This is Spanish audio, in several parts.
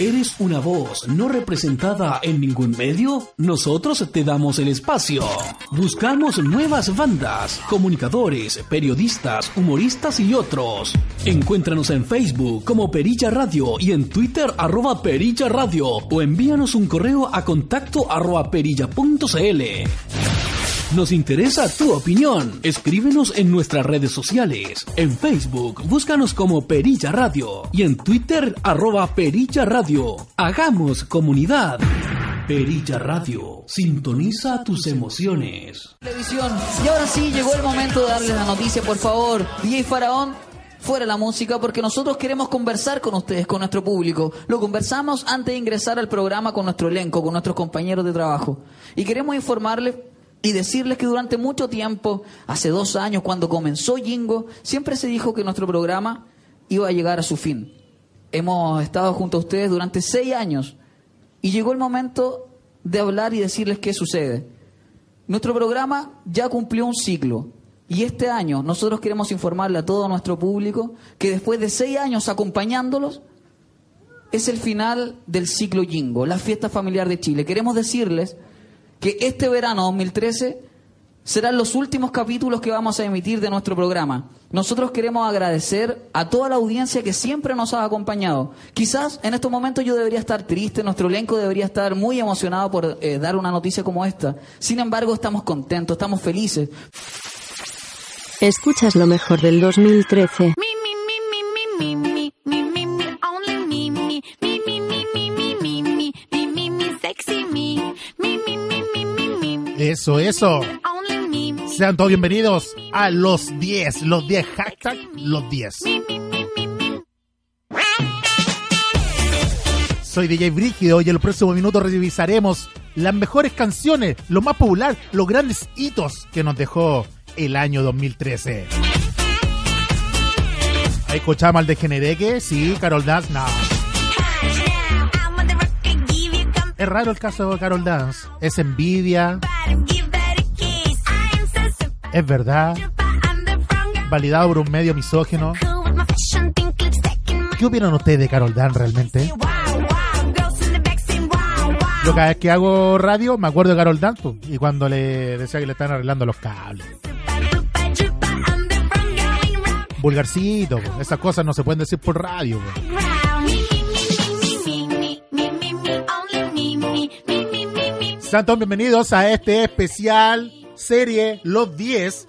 ¿Eres una voz no representada en ningún medio? Nosotros te damos el espacio. Buscamos nuevas bandas, comunicadores, periodistas, humoristas y otros. Encuéntranos en Facebook como Perilla Radio y en Twitter arroba Perilla Radio o envíanos un correo a contacto arroba perilla.cl. Nos interesa tu opinión. Escríbenos en nuestras redes sociales. En Facebook, búscanos como Perilla Radio y en Twitter, arroba Perilla Radio. Hagamos comunidad. Perilla Radio, sintoniza tus emociones. Televisión. Y ahora sí, llegó el momento de darles la noticia, por favor. DJ Faraón, fuera la música, porque nosotros queremos conversar con ustedes, con nuestro público. Lo conversamos antes de ingresar al programa con nuestro elenco, con nuestros compañeros de trabajo. Y queremos informarles y decirles que durante mucho tiempo, hace dos años, cuando comenzó Jingo, siempre se dijo que nuestro programa iba a llegar a su fin. Hemos estado junto a ustedes durante seis años y llegó el momento de hablar y decirles qué sucede. Nuestro programa ya cumplió un ciclo y este año nosotros queremos informarle a todo nuestro público que después de seis años acompañándolos, es el final del ciclo Jingo, la fiesta familiar de Chile. Queremos decirles que este verano 2013 serán los últimos capítulos que vamos a emitir de nuestro programa. Nosotros queremos agradecer a toda la audiencia que siempre nos ha acompañado. Quizás en estos momentos yo debería estar triste, nuestro elenco debería estar muy emocionado por eh, dar una noticia como esta. Sin embargo, estamos contentos, estamos felices. Escuchas lo mejor del 2013. Eso, eso. Sean todos bienvenidos a los 10, los 10, hashtag los 10. Soy DJ Brígido y en los próximos minutos revisaremos las mejores canciones, lo más popular, los grandes hitos que nos dejó el año 2013. ¿Escuchamos al de Genereque? Sí, Carol Dance, Es raro el caso de Carol Dance. Es envidia. Es verdad. Validado por un medio misógino. ¿Qué opinan ustedes de Carol Dance realmente? Yo cada vez que hago radio me acuerdo de Carol Dance pues, y cuando le decía que le están arreglando los cables. Vulgarcito, pues, esas cosas no se pueden decir por radio. Pues. Sean todos bienvenidos a este especial serie Los 10.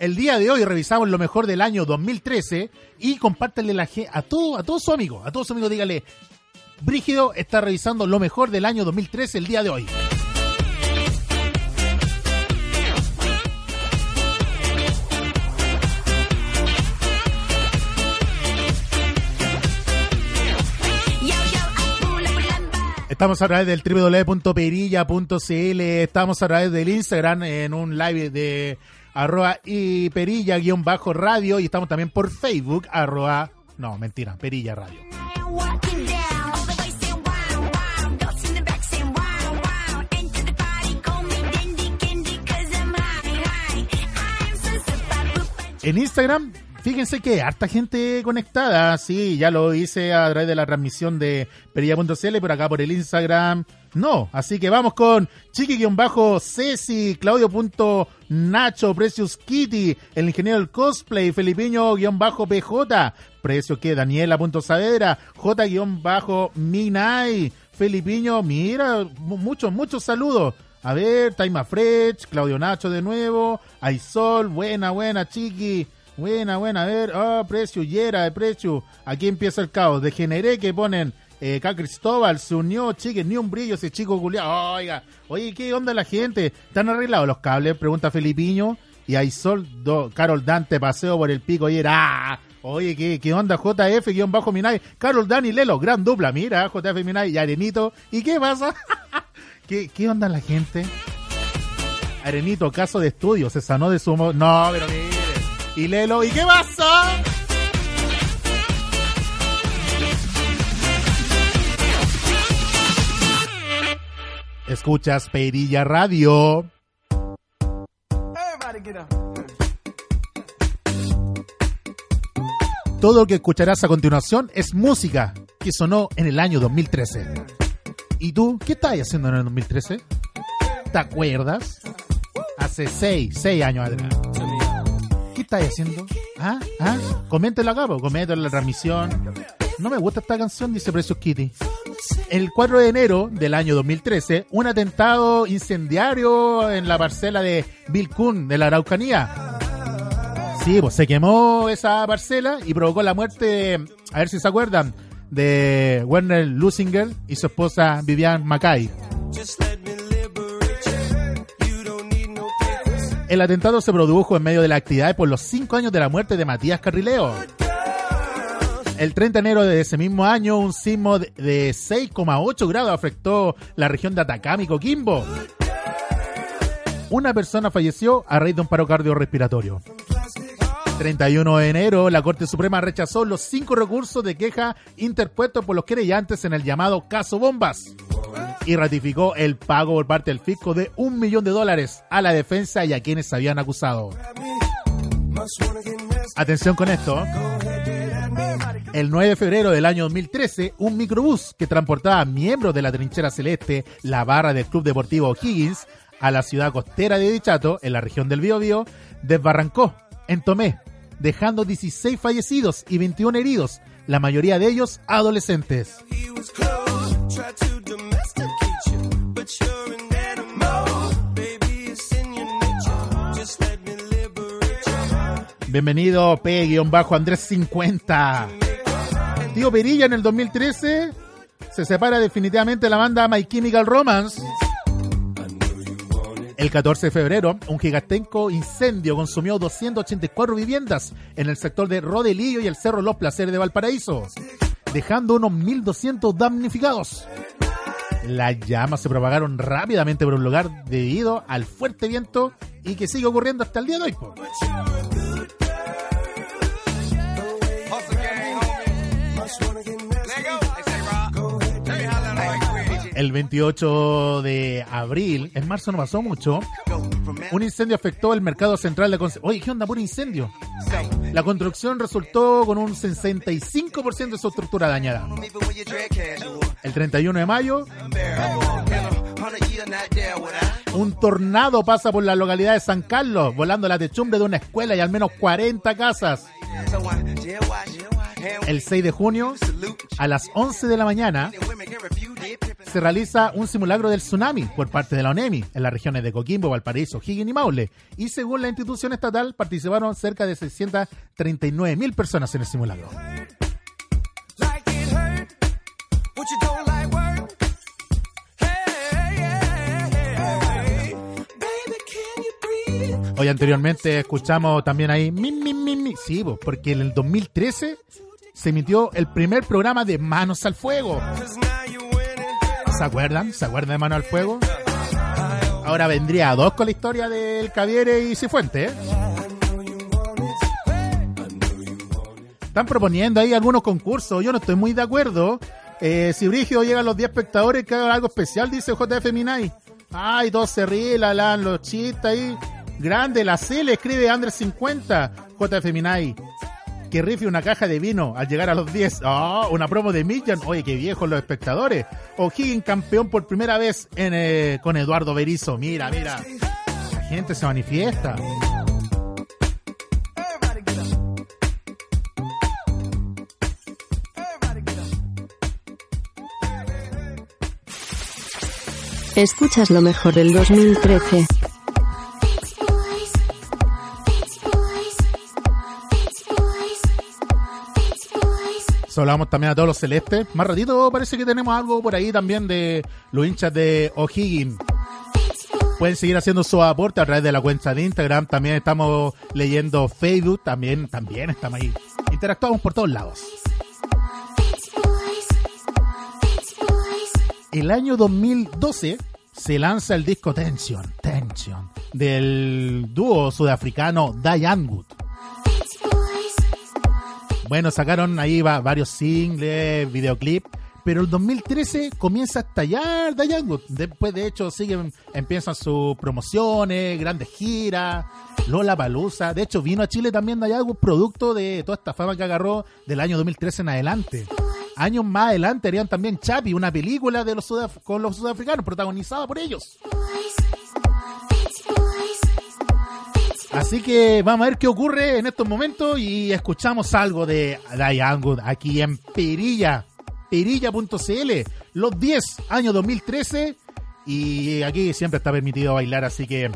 El día de hoy revisamos lo mejor del año 2013 y compártanle la a todo, a todos sus amigos, a todos sus amigos dígale, Brígido está revisando lo mejor del año 2013 el día de hoy. Estamos a través del www.perilla.cl, estamos a través del Instagram en un live de arroba y perilla-radio y estamos también por Facebook arroba, no, mentira, perilla radio. En Instagram Fíjense que harta gente conectada, sí, ya lo hice a través de la transmisión de perilla.cl, por acá por el Instagram, no. Así que vamos con Chiqui-Ceci, Claudio.Nacho, Precious Kitty, el ingeniero del cosplay, Felipiño-PJ, Precio que Daniela.Saavedra, J-Minay, Felipiño, mira, muchos, muchos saludos. A ver, Taima Claudio Nacho de nuevo, Aisol, buena, buena, Chiqui. Buena, buena, a ver, oh, precio, Yera, de precio. Aquí empieza el caos. Degeneré que ponen eh, acá Cristóbal se unió, chique, ni un brillo ese chico culiado. Oiga, oye, ¿qué onda la gente? ¿Están arreglados los cables? Pregunta Felipiño. Y hay sol, Carol Dante, paseo por el pico y. ¡ah! Oye, ¿qué, qué onda JF, guion bajo Minay? Carol Dani Lelo, gran dupla. Mira, JF Minay y Arenito. ¿Y qué pasa? ¿Qué, ¿Qué onda la gente? Arenito, caso de estudio, se sanó de su... No, pero mire. Y Lelo, ¿y qué pasa? Escuchas Perilla Radio. Todo lo que escucharás a continuación es música que sonó en el año 2013. ¿Y tú qué estás haciendo en el 2013? ¿Te acuerdas? Hace 6, 6 años atrás. ¿Qué estás haciendo? ¿Ah? ¿Ah? Coméntelo acá, po, coméntelo en la transmisión. No me gusta esta canción, dice Precious Kitty. El 4 de enero del año 2013, un atentado incendiario en la parcela de Kuhn de la Araucanía. Sí, pues se quemó esa parcela y provocó la muerte, a ver si se acuerdan, de Werner Lusinger y su esposa Vivian Mackay. El atentado se produjo en medio de la actividad por los cinco años de la muerte de Matías Carrileo. El 30 de enero de ese mismo año, un sismo de- de 6,8 grados afectó la región de Atacama y Coquimbo. Una persona falleció a raíz de un paro cardiorrespiratorio. 31 de enero, la Corte Suprema rechazó los cinco recursos de queja interpuestos por los querellantes en el llamado caso Bombas y ratificó el pago por parte del fisco de un millón de dólares a la defensa y a quienes habían acusado. Atención con esto. El 9 de febrero del año 2013, un microbús que transportaba miembros de la trinchera celeste, la barra del Club Deportivo O'Higgins, a la ciudad costera de Dichato, en la región del Biobío, desbarrancó en Tomé, dejando 16 fallecidos y 21 heridos, la mayoría de ellos adolescentes. Bienvenido P-Andrés 50. Tío Perilla en el 2013 se separa definitivamente de la banda My Chemical Romance. El 14 de febrero, un gigantesco incendio consumió 284 viviendas en el sector de Rodelillo y el Cerro Los Placeres de Valparaíso, dejando unos 1.200 damnificados. Las llamas se propagaron rápidamente por un lugar debido al fuerte viento y que sigue ocurriendo hasta el día de hoy. El 28 de abril, en marzo no pasó mucho, un incendio afectó el mercado central de Oye, ¿qué onda? Puro incendio. La construcción resultó con un 65% de su estructura dañada. El 31 de mayo, un tornado pasa por la localidad de San Carlos, volando la techumbre de una escuela y al menos 40 casas. El 6 de junio, a las 11 de la mañana, se realiza un simulacro del tsunami por parte de la ONEMI en las regiones de Coquimbo, Valparaíso, Higgins y Maule. Y según la institución estatal, participaron cerca de 639 mil personas en el simulacro. Hoy anteriormente escuchamos también ahí, mi, mi, mi, mi. sí, porque en el 2013 se emitió el primer programa de Manos al Fuego. ¿Se acuerdan? ¿Se acuerdan de Manos al Fuego? Ahora vendría a dos con la historia del Caviere y Cifuente, ¿eh? Están proponiendo ahí algunos concursos, yo no estoy muy de acuerdo. Eh, si Brigio llega a los 10 espectadores, que haga algo especial, dice JF Minay. Ay, todos se la, los chistes ahí. Grande, la C le escribe Andrés 50, JF Minay. Que rife una caja de vino al llegar a los 10. Oh, una promo de Million. Oye, qué viejos los espectadores. O'Higgins campeón por primera vez en, eh, con Eduardo Berizo. Mira, mira. La gente se manifiesta. Escuchas lo mejor del 2013. Saludamos también a todos los celestes. Más ratito parece que tenemos algo por ahí también de los hinchas de O'Higgins. Pueden seguir haciendo su aporte a través de la cuenta de Instagram. También estamos leyendo Facebook. También, también estamos ahí. Interactuamos por todos lados. El año 2012 se lanza el disco Tension, Tension, del dúo sudafricano Diane Wood. Bueno, sacaron ahí va, varios singles, videoclip, pero el 2013 comienza a estallar Diane Wood. Después, de hecho, siguen, empiezan sus promociones, grandes giras, Lola Palusa. De hecho, vino a Chile también Diane Wood, producto de toda esta fama que agarró del año 2013 en adelante. Años más adelante harían también Chapi, una película de los Sudaf con los sudafricanos, protagonizada por ellos. Así que vamos a ver qué ocurre en estos momentos y escuchamos algo de Diane Good aquí en Pirilla, pirilla.cl, los 10 años 2013 y aquí siempre está permitido bailar, así que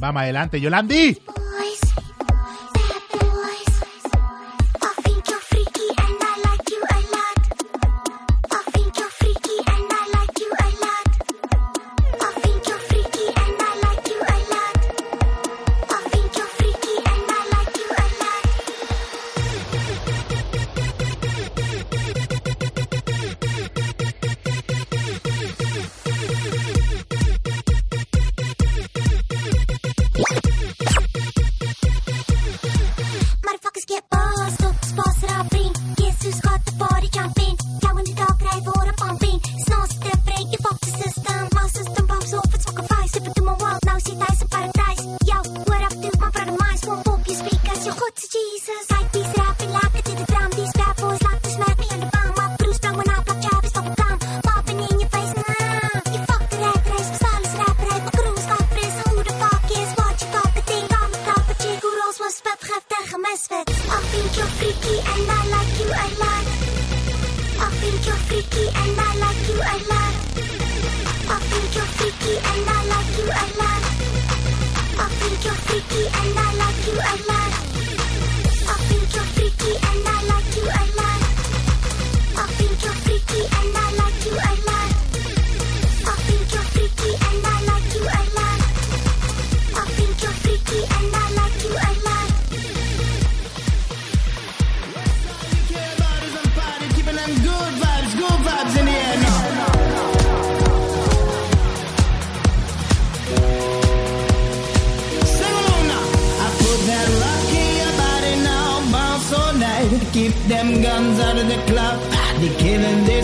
vamos adelante, Yolandi. the end.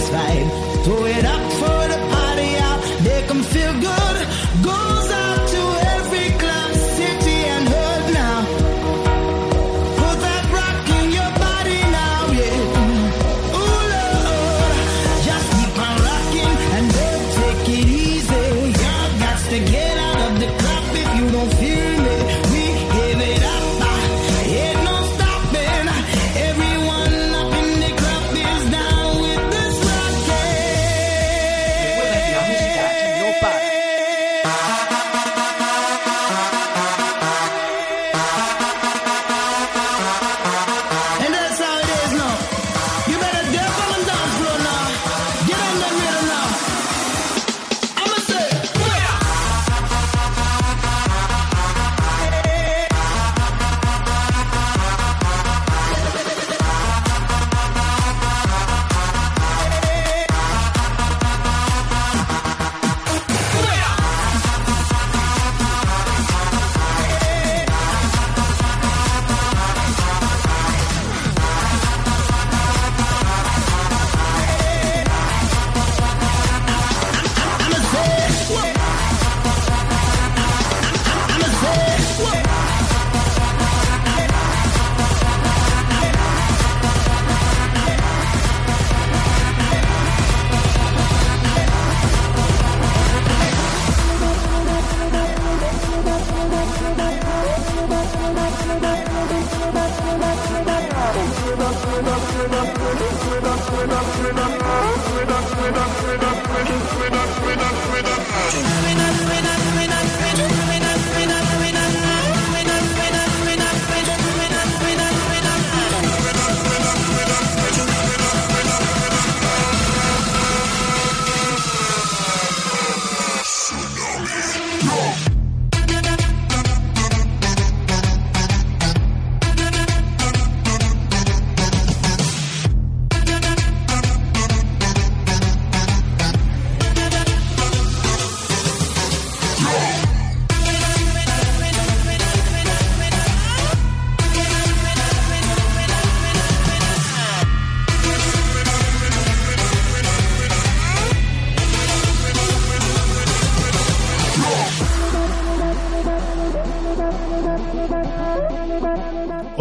satisfied.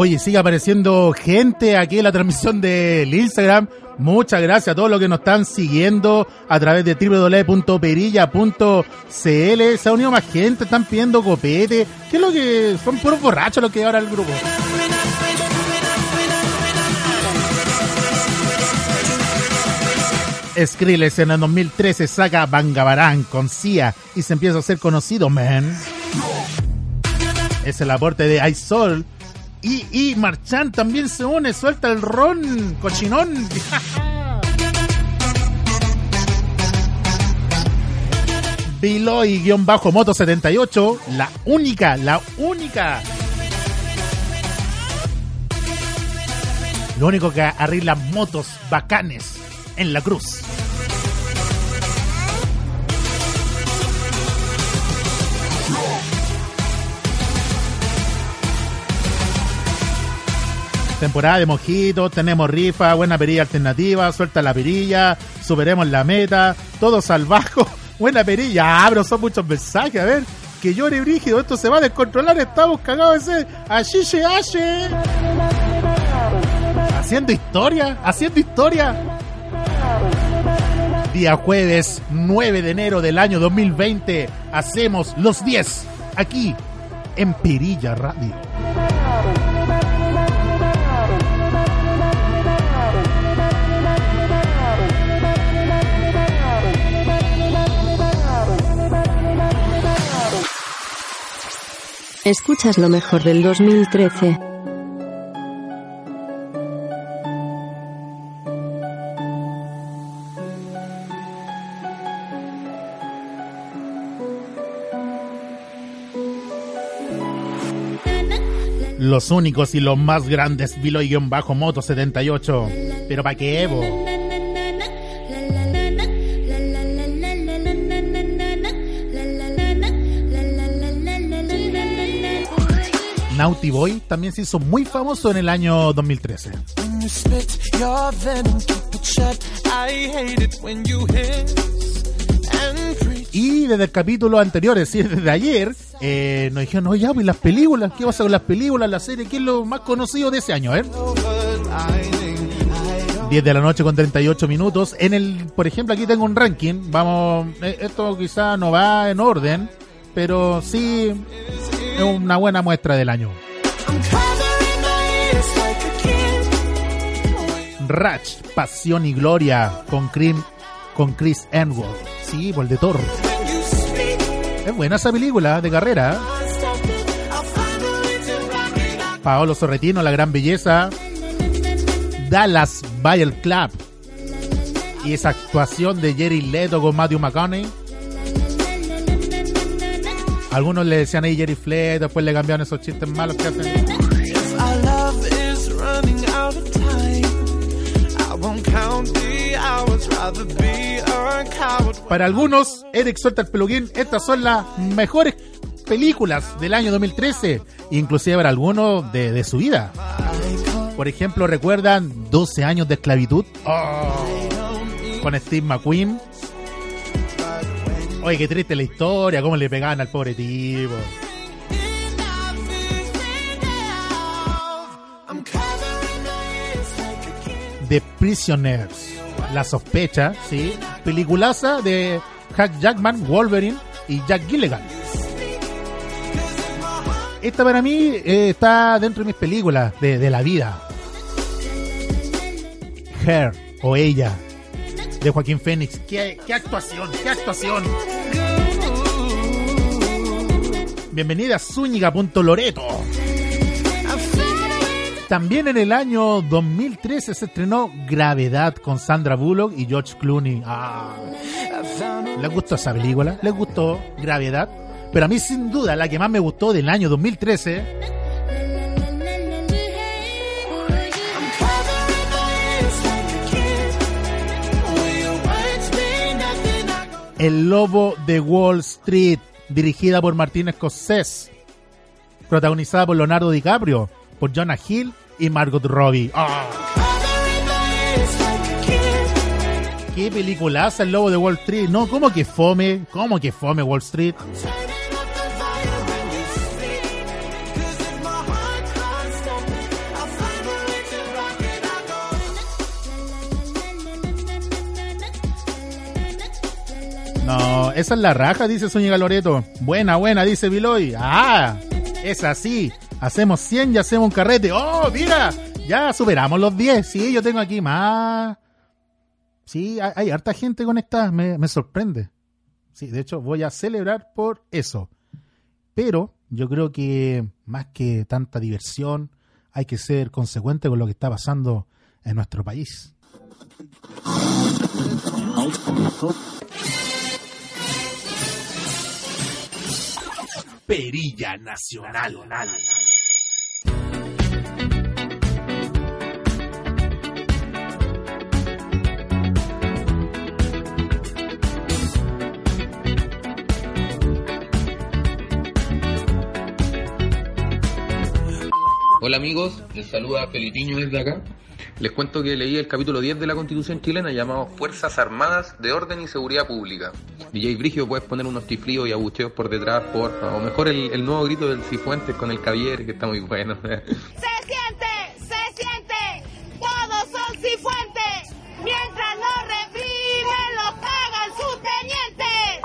Oye, sigue apareciendo gente aquí en la transmisión del Instagram. Muchas gracias a todos los que nos están siguiendo a través de www.perilla.cl. Se ha unido más gente, están pidiendo copete. ¿Qué es lo que son puros borrachos los que ahora el grupo? Skrillex en el 2013 saca Bangabarán con Sia y se empieza a ser conocido, man. Es el aporte de iSol. Y, y también se une, suelta el ron, cochinón. Biloy-Moto 78, la única, la única. Lo único que arregla motos bacanes en la cruz. Temporada de mojitos, tenemos rifa, buena perilla alternativa, suelta la perilla, superemos la meta, todos al bajo, buena perilla, abro, son muchos mensajes, a ver, que llore brígido, esto se va a descontrolar, estamos cagados de sed, se. Haciendo historia, haciendo historia. Día jueves 9 de enero del año 2020, hacemos los 10 aquí en Perilla Radio. Escuchas lo mejor del 2013. Los únicos y los más grandes Vilo-Moto 78. Pero pa' qué Evo. Naughty Boy también se hizo muy famoso en el año 2013. When you spit your venom, keep it shut. I hate it when you hiss and preach. Y desde el capítulo anterior, es decir, desde ayer, eh, nos dijeron, oye, pues las películas, ¿qué pasa con las películas, la serie? ¿Qué es lo más conocido de ese año? eh? I think I don't 10 de la noche con 38 minutos. En el, por ejemplo, aquí tengo un ranking. Vamos, eh, esto quizá no va en orden, pero sí es una buena muestra del año. Ratch, Pasión y Gloria con, con Chris Hemsworth. Sí, por de speak, Es buena esa película de carrera. ¿eh? Paolo Sorretino, La Gran Belleza. Dallas Bayer Club. Y esa actuación de Jerry Leto con Matthew McConaughey. Algunos le decían ahí Jerry Fleto, después le cambiaron esos chistes malos que hacen. Para algunos, Eric suelta el peluquín. Estas son las mejores películas del año 2013. Inclusive para algunos de, de su vida. Por ejemplo, ¿recuerdan 12 años de esclavitud? Oh, con Steve McQueen. Oye, qué triste la historia, cómo le pegaban al pobre tipo. The Prisoners. La sospecha, sí. Peliculaza de Hack Jackman, Wolverine y Jack Gilligan. Esta para mí eh, está dentro de mis películas de, de la vida. Her o ella de Joaquín Phoenix. ¿Qué, qué actuación, qué actuación. Bienvenida a Zúñiga.loreto. También en el año 2013 se estrenó Gravedad con Sandra Bullock y George Clooney. Ah, ¿Les gustó esa película? ¿Les gustó Gravedad? Pero a mí sin duda la que más me gustó del año 2013 El Lobo de Wall Street, dirigida por Martín Scorsese, protagonizada por Leonardo DiCaprio, por Jonah Hill y Margot Robbie. Kid. ¡Qué peliculaza El Lobo de Wall Street! No, ¿cómo que fome? ¿Cómo que fome Wall Street? No, esa es la raja, dice Zúñiga Loreto. Buena, buena, dice Viloy. Ah, es así. Hacemos 100 y hacemos un carrete. ¡Oh, mira! Ya superamos los 10. Sí, yo tengo aquí más. Sí, hay, hay harta gente conectada. Me, me sorprende. Sí, de hecho, voy a celebrar por eso. Pero yo creo que más que tanta diversión, hay que ser consecuente con lo que está pasando en nuestro país. Perilla Nacional. Hola amigos, les saluda Felipiño desde acá. Les cuento que leí el capítulo 10 de la Constitución chilena llamado Fuerzas Armadas de Orden y Seguridad Pública. DJ Brigio, puedes poner unos tiflíos y abucheos por detrás, porfa. O mejor el, el nuevo grito del Cifuentes con el Cavier, que está muy bueno. Se siente, se siente, todos son cifuentes, mientras no reprimen, los pagan sus tenientes.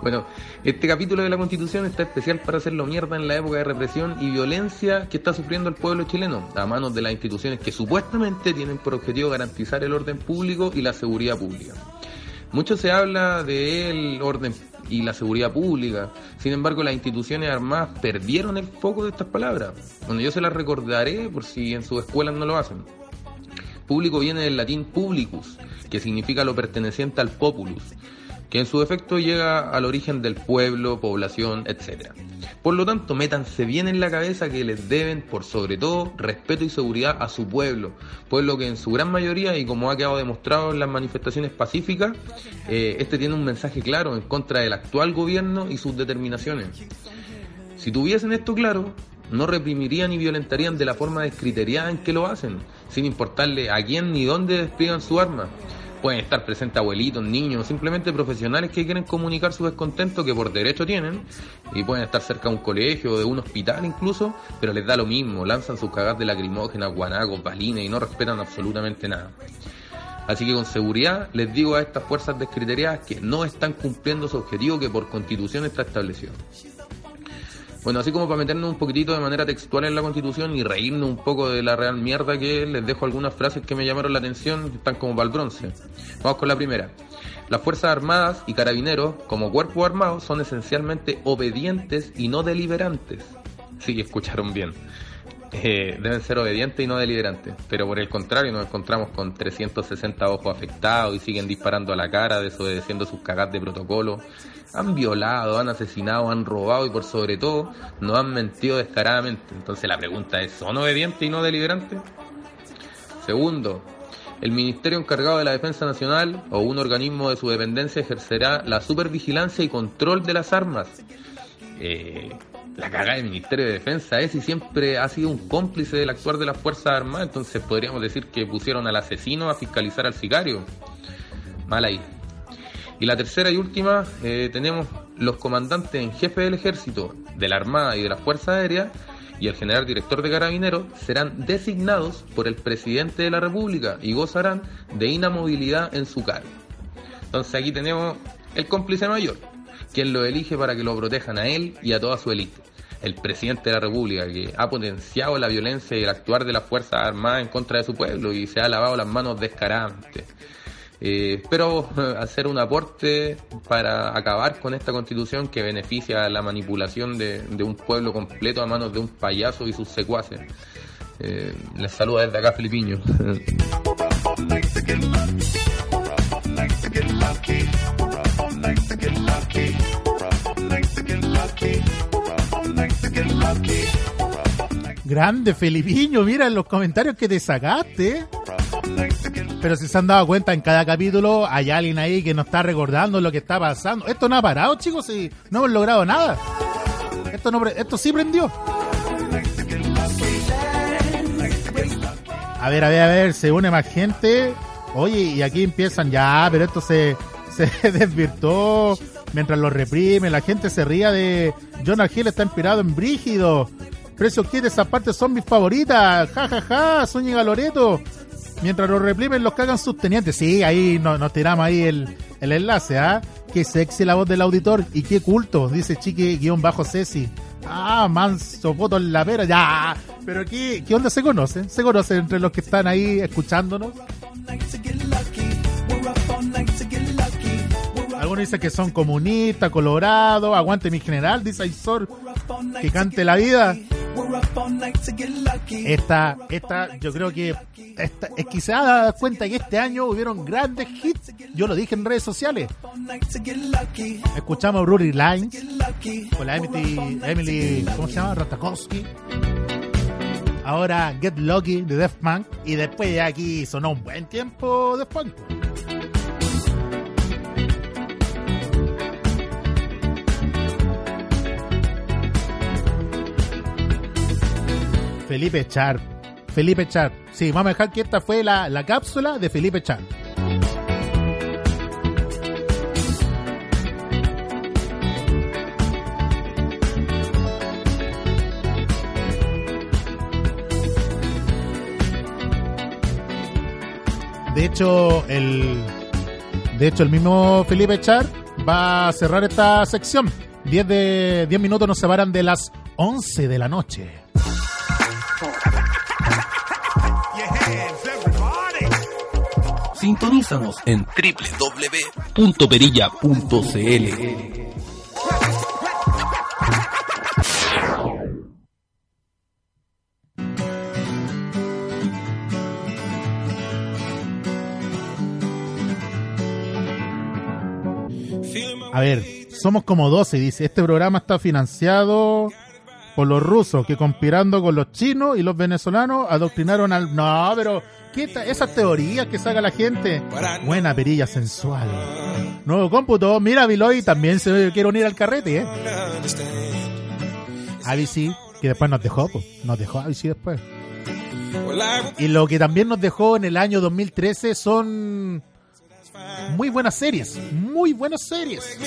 Bueno, este capítulo de la Constitución está especial para hacerlo mierda en la época de represión y violencia que está sufriendo el pueblo chileno a manos de las instituciones que supuestamente tienen por objetivo garantizar el orden público y la seguridad pública. Mucho se habla del orden y la seguridad pública, sin embargo las instituciones armadas perdieron el foco de estas palabras. Bueno, yo se las recordaré por si en sus escuelas no lo hacen. Público viene del latín publicus, que significa lo perteneciente al populus, que en su efecto llega al origen del pueblo, población, etc. Por lo tanto, métanse bien en la cabeza que les deben, por sobre todo, respeto y seguridad a su pueblo, pueblo que en su gran mayoría, y como ha quedado demostrado en las manifestaciones pacíficas, eh, este tiene un mensaje claro en contra del actual gobierno y sus determinaciones. Si tuviesen esto claro, no reprimirían y violentarían de la forma descriteriada en que lo hacen, sin importarle a quién ni dónde despliegan su arma. Pueden estar presentes abuelitos, niños, simplemente profesionales que quieren comunicar su descontento que por derecho tienen, y pueden estar cerca de un colegio o de un hospital incluso, pero les da lo mismo, lanzan sus cagas de lacrimógenas, guanacos, balines y no respetan absolutamente nada. Así que con seguridad les digo a estas fuerzas descriteriadas que no están cumpliendo su objetivo que por constitución está establecido. Bueno, así como para meternos un poquitito de manera textual en la Constitución y reírnos un poco de la real mierda que es, les dejo algunas frases que me llamaron la atención, están como para el bronce. Vamos con la primera. Las Fuerzas Armadas y Carabineros, como cuerpo armado, son esencialmente obedientes y no deliberantes. Sí, escucharon bien. Eh, deben ser obedientes y no deliberantes. Pero por el contrario, nos encontramos con 360 ojos afectados y siguen disparando a la cara, desobedeciendo sus cagas de protocolo. Han violado, han asesinado, han robado y por sobre todo nos han mentido descaradamente. Entonces la pregunta es, ¿son obedientes y no deliberantes? Segundo, el ministerio encargado de la Defensa Nacional o un organismo de su dependencia ejercerá la supervigilancia y control de las armas. Eh, la cagada del Ministerio de Defensa es y siempre ha sido un cómplice del actuar de las Fuerzas Armadas, entonces podríamos decir que pusieron al asesino a fiscalizar al sicario. Mal ahí. Y la tercera y última, eh, tenemos los comandantes en jefe del ejército, de la Armada y de las Fuerzas Aéreas y el general director de Carabineros serán designados por el presidente de la República y gozarán de inamovilidad en su cargo. Entonces aquí tenemos el cómplice mayor, quien lo elige para que lo protejan a él y a toda su élite. El presidente de la República, que ha potenciado la violencia y el actuar de las Fuerzas Armadas en contra de su pueblo y se ha lavado las manos descaradamente. Espero eh, hacer un aporte para acabar con esta constitución que beneficia la manipulación de, de un pueblo completo a manos de un payaso y sus secuaces. Eh, les saluda desde acá Filipiño. Grande Felipiño, mira los comentarios que te sacaste. Pero si se han dado cuenta, en cada capítulo hay alguien ahí que nos está recordando lo que está pasando. Esto no ha parado, chicos, y no hemos logrado nada. Esto, no, sí prendió. A ver, a ver, a ver, se une más gente. Oye, y aquí empiezan ya, pero esto se, se desvirtó mientras lo reprime. La gente se ría de Jonah Hill está inspirado en Brígido. Precio Kid, esas partes son mis favoritas. Ja, ja, ja, Zúñiga Loreto. Mientras lo reprimen, los cagan sus tenientes. Sí, ahí no- nos tiramos ahí el, el enlace, ¿ah? Qué sexy la voz del auditor y qué culto, dice Chiqui guion bajo Ceci. Ah, manso, foto en la pera, ya. Pero ¿qué, ¿qué onda se conocen? ¿Se conocen entre los que están ahí escuchándonos? Algunos dicen que son comunistas, colorados, aguante mi general, dice Aizor, que cante la vida. Esta, esta, yo creo que esta, es ha dado cuenta que este año hubieron grandes hits. Yo lo dije en redes sociales. Escuchamos Rudy Lines con la Emily, Emily ¿cómo se llama? Ratakowski. Ahora Get Lucky de Def Punk. Y después ya aquí sonó un buen tiempo Def Punk. Felipe Char. Felipe Char. Sí, vamos a dejar que esta fue la, la cápsula de Felipe Char. De hecho, el de hecho el mismo Felipe Char va a cerrar esta sección. 10 de 10 minutos nos separan de las 11 de la noche. Sintonízanos en www.perilla.cl. A ver, somos como 12, dice. Este programa está financiado por los rusos que conspirando con los chinos y los venezolanos adoctrinaron al... No, pero ¿qué ta- esas teorías que saca la gente? Buena perilla sensual. Nuevo cómputo. Mira, Viloy también se quiere unir al carrete, ¿eh? ABC, que después nos dejó, pues. Nos dejó ABC después. Y lo que también nos dejó en el año 2013 son muy buenas series. Muy buenas series.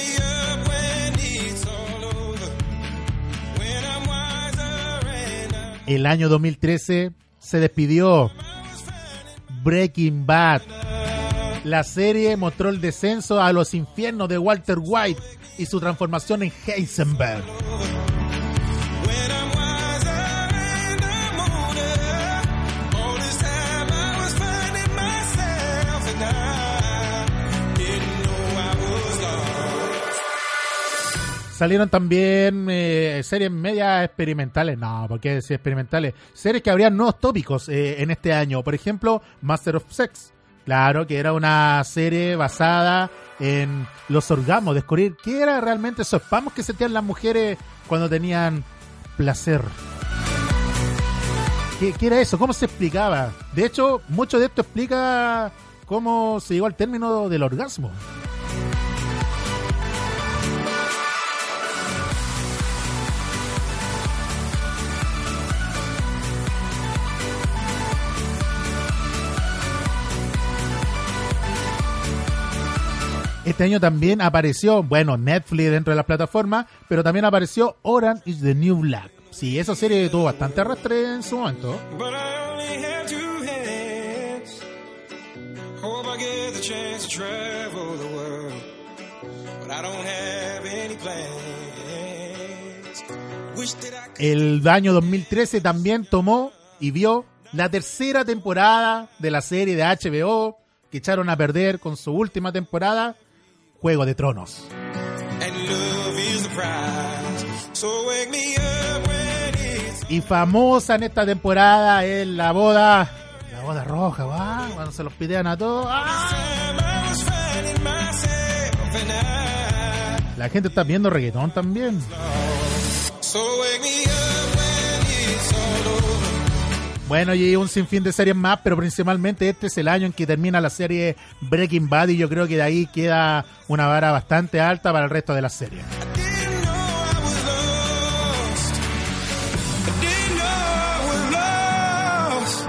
El año 2013 se despidió Breaking Bad. La serie mostró el descenso a los infiernos de Walter White y su transformación en Heisenberg. Salieron también eh, series media experimentales, no, ¿por qué decir experimentales? Series que habrían nuevos tópicos eh, en este año. Por ejemplo, Master of Sex. Claro, que era una serie basada en los orgasmos, descubrir qué era realmente esos spamos que sentían las mujeres cuando tenían placer. ¿Qué, qué era eso? ¿Cómo se explicaba? De hecho, mucho de esto explica cómo se llegó al término del orgasmo. Este año también apareció, bueno, Netflix dentro de las plataformas, pero también apareció Orange is the New Black. Sí, esa serie tuvo bastante arrastre en su momento. El año 2013 también tomó y vio la tercera temporada de la serie de HBO que echaron a perder con su última temporada, Juego de Tronos. Y famosa en esta temporada es la boda, la boda roja, ¿va? cuando se los pidean a todos. ¡ah! La gente está viendo reggaetón también. So wake me up Bueno, y un sinfín de series más, pero principalmente este es el año en que termina la serie Breaking Bad y yo creo que de ahí queda una vara bastante alta para el resto de la serie. Didn't know I was lost.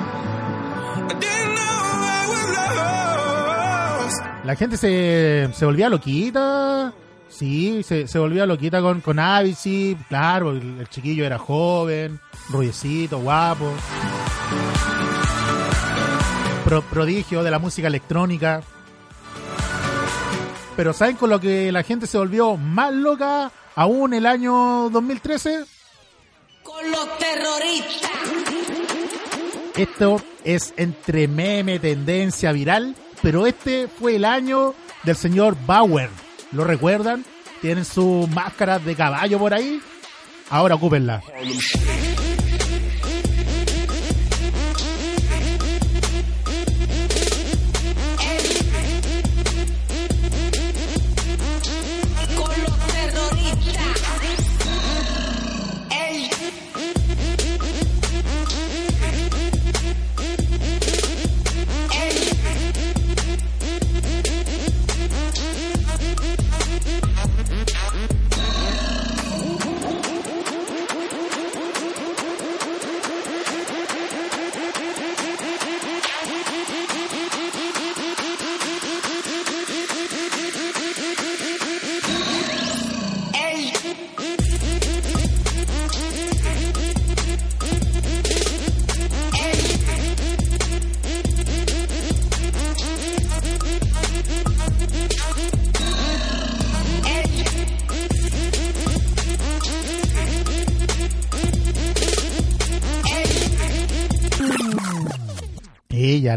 I didn't know I was lost. I didn't know I was lost. La gente se, se volvía loquita. Sí, se, se volvía loquita con, con Avicii. Claro, el, el chiquillo era joven, rubiecito, guapo. Pro- prodigio de la música electrónica. Pero ¿saben con lo que la gente se volvió más loca aún el año 2013? Con los terroristas. Esto es entre meme, tendencia viral, pero este fue el año del señor Bauer. ¿Lo recuerdan? Tienen sus máscaras de caballo por ahí. Ahora ocúpenla.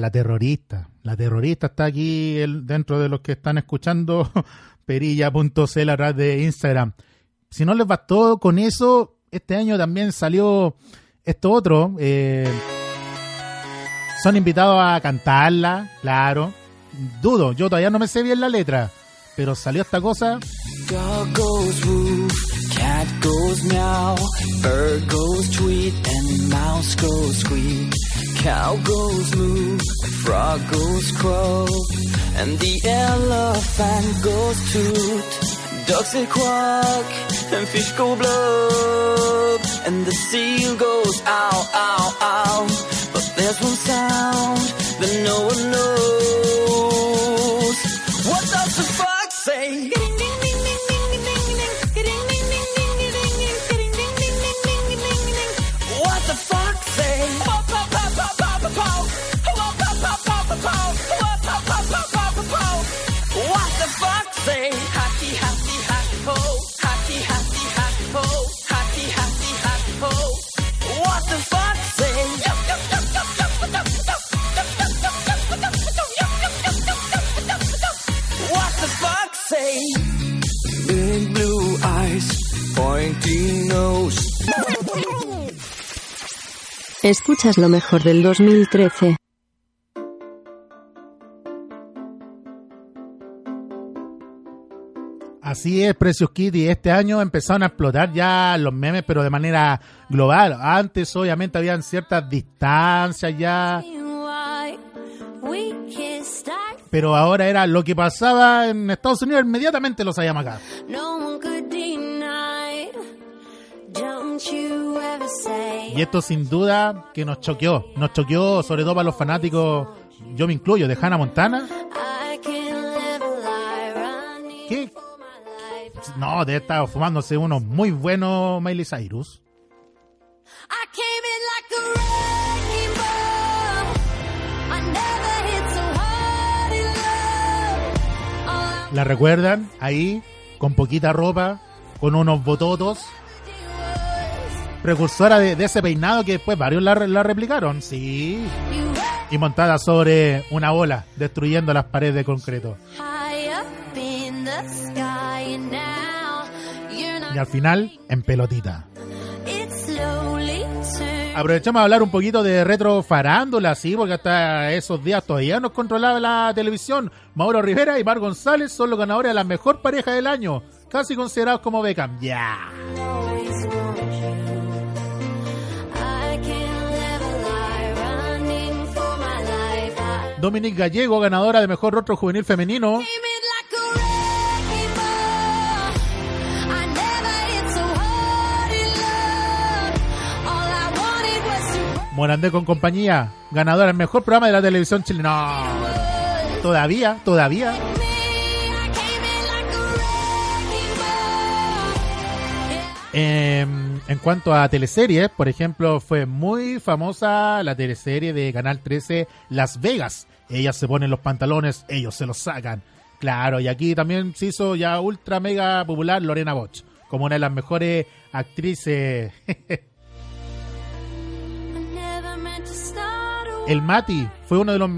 La terrorista. La terrorista está aquí el- dentro de los que están escuchando perilla.cl a través de Instagram. Si no les bastó con eso, este año también salió esto otro. eh, son invitados a cantarla, claro. Dudo, yo todavía no me sé bien la letra, pero salió esta cosa. Dog goes woof, cat goes meow, bird goes tweet, and mouse goes squeak. Cow goes moo, frog goes croak, and the elephant goes toot. Ducks say quack, and fish go blub, and the seal goes ow, ow, ow. But there's one sound that no one knows. What does the fox say? Pointy nose. Escuchas lo mejor del 2013. Así es, Precious Kitty. Este año empezaron a explotar ya los memes, pero de manera global. Antes, obviamente, habían ciertas distancias ya. Pero ahora era lo que pasaba en Estados Unidos, inmediatamente lo sabíamos acá. Y esto sin duda que nos choqueó. Nos choqueó, sobre todo para los fanáticos, yo me incluyo, de Hannah Montana. ¿Qué? No, de estar fumándose unos muy buenos Miley Cyrus. ¿La recuerdan? Ahí, con poquita ropa, con unos bototos. Precursora de, de ese peinado que después varios la, re- la replicaron, sí. Y montada sobre una bola, destruyendo las paredes de concreto. Y al final, en pelotita. Aprovechamos a hablar un poquito de retro farándula, sí, porque hasta esos días todavía nos controlaba la televisión. Mauro Rivera y Mar González son los ganadores de la mejor pareja del año, casi considerados como Beckham. Ya. always Dominique Gallego, ganadora de mejor rostro juvenil femenino. Morandé con compañía, ganadora del mejor programa de la televisión chilena. No, todavía, todavía. Eh, en cuanto a teleseries, por ejemplo, fue muy famosa la teleserie de Canal 13 Las Vegas. Ellas se ponen los pantalones, ellos se los sacan. Claro, y aquí también se hizo ya ultra mega popular Lorena Boch, como una de las mejores actrices. El Mati fue uno de los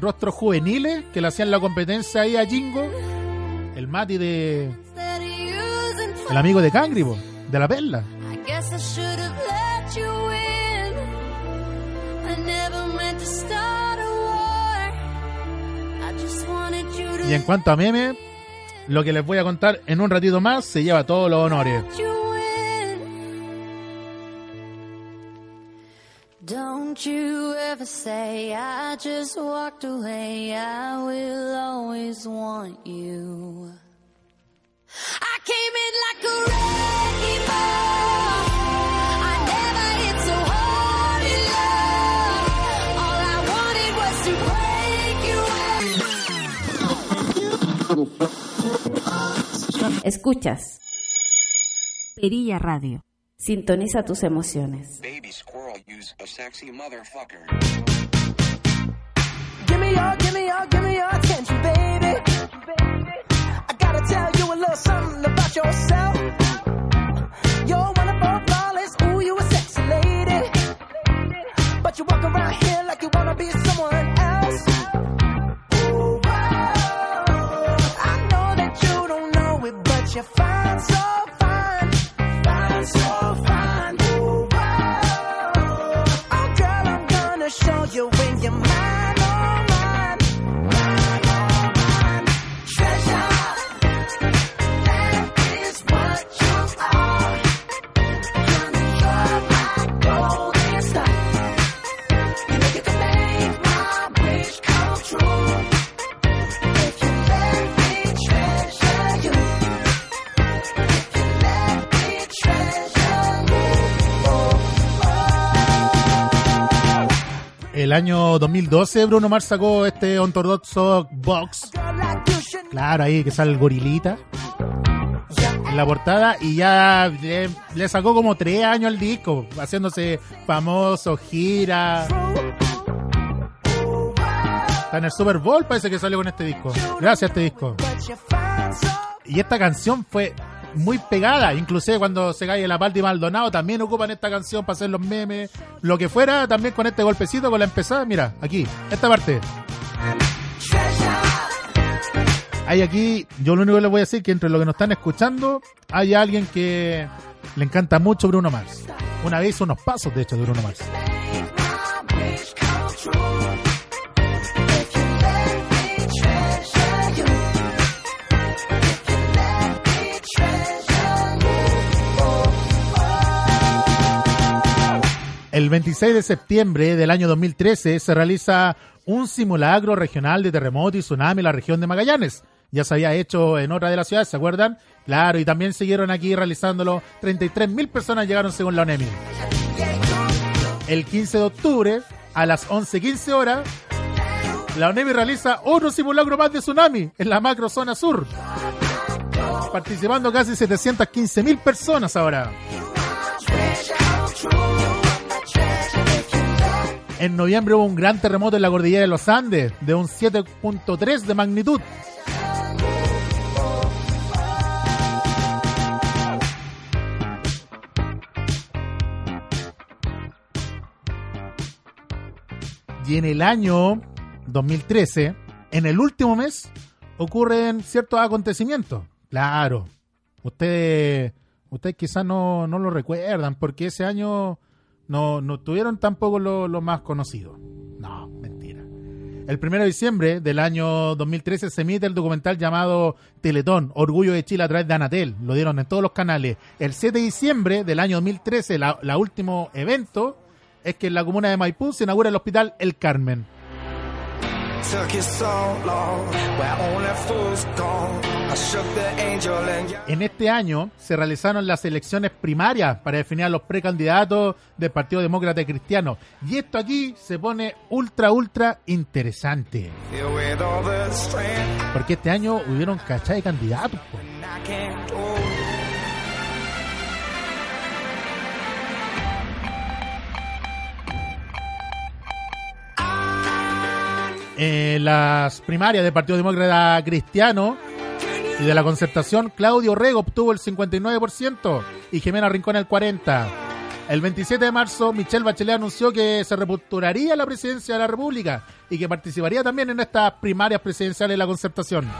rostros juveniles que le hacían la competencia ahí a Jingo. El Mati de. El amigo de Cangri, po, de la perla. Guess I should have let you in. I never meant to start a war. I just wanted you to Y en cuanto a meme, lo que les voy a contar en un ratito más se lleva todos los honores. Don't you ever say I just walked away. I will always want you. I came in like a wrecking ball. Escuchas. Perilla Radio. Sintoniza tus emociones. Baby squirrel use a sexy motherfucker. Give me your, give me your, give me your attention, baby. I gotta tell you a little something about yourself. You're wonderful, flawless, ooh, you a sexy lady. But you walk around here like you wanna be someone Año 2012 Bruno Mars sacó este ortodoxo box. Claro, ahí que sale el gorilita. En la portada y ya le, le sacó como tres años al disco, haciéndose famoso, gira. Está en el Super Bowl, parece que salió con este disco. Gracias a este disco. Y esta canción fue muy pegada, inclusive cuando se cae la parte de Maldonado también ocupan esta canción para hacer los memes, lo que fuera, también con este golpecito, con la empezada, mira, aquí, esta parte. Hay aquí, yo lo único que les voy a decir que entre los que nos están escuchando, hay alguien que le encanta mucho Bruno Mars. Una vez hizo unos pasos, de hecho, de Bruno Mars. El 26 de septiembre del año 2013 se realiza un simulacro regional de terremoto y tsunami en la región de Magallanes. Ya se había hecho en otra de las ciudades, ¿se acuerdan? Claro, y también siguieron aquí realizándolo. 33.000 personas llegaron según la ONEMI. El 15 de octubre, a las 11.15 horas, la ONEMI realiza otro simulacro más de tsunami en la macro zona sur. Participando casi 715.000 personas ahora. En noviembre hubo un gran terremoto en la cordillera de los Andes de un 7.3 de magnitud. Y en el año 2013, en el último mes, ocurren ciertos acontecimientos. Claro, ustedes, ustedes quizás no, no lo recuerdan porque ese año no, no tuvieron tampoco lo, lo más conocido. No, mentira. El 1 de diciembre del año 2013 se emite el documental llamado Teletón, Orgullo de Chile a través de Anatel. Lo dieron en todos los canales. El 7 de diciembre del año 2013, la, la último evento, es que en la comuna de Maipú se inaugura el hospital El Carmen. En este año se realizaron las elecciones primarias para definir a los precandidatos del Partido Demócrata y Cristiano. Y esto aquí se pone ultra, ultra interesante. Porque este año hubieron cachai de candidatos. po. En las primarias del Partido Demócrata Cristiano y de la Concertación, Claudio Rego obtuvo el 59% y Jimena Rincón el 40%. El 27 de marzo, Michelle Bachelet anunció que se reposturaría a la presidencia de la República y que participaría también en estas primarias presidenciales de la Concertación.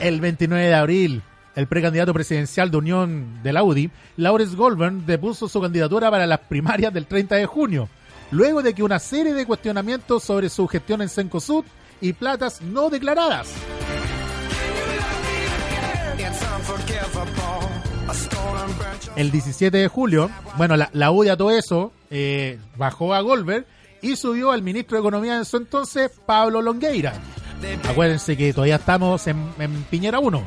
El 29 de abril, el precandidato presidencial de Unión del Audi, Lawrence Goldberg, depuso su candidatura para las primarias del 30 de junio, luego de que una serie de cuestionamientos sobre su gestión en Cencosud y platas no declaradas. El 17 de julio, bueno, la, la UDI a todo eso eh, bajó a Goldberg y subió al ministro de Economía en su entonces, Pablo Longueira. Acuérdense que todavía estamos en, en Piñera 1.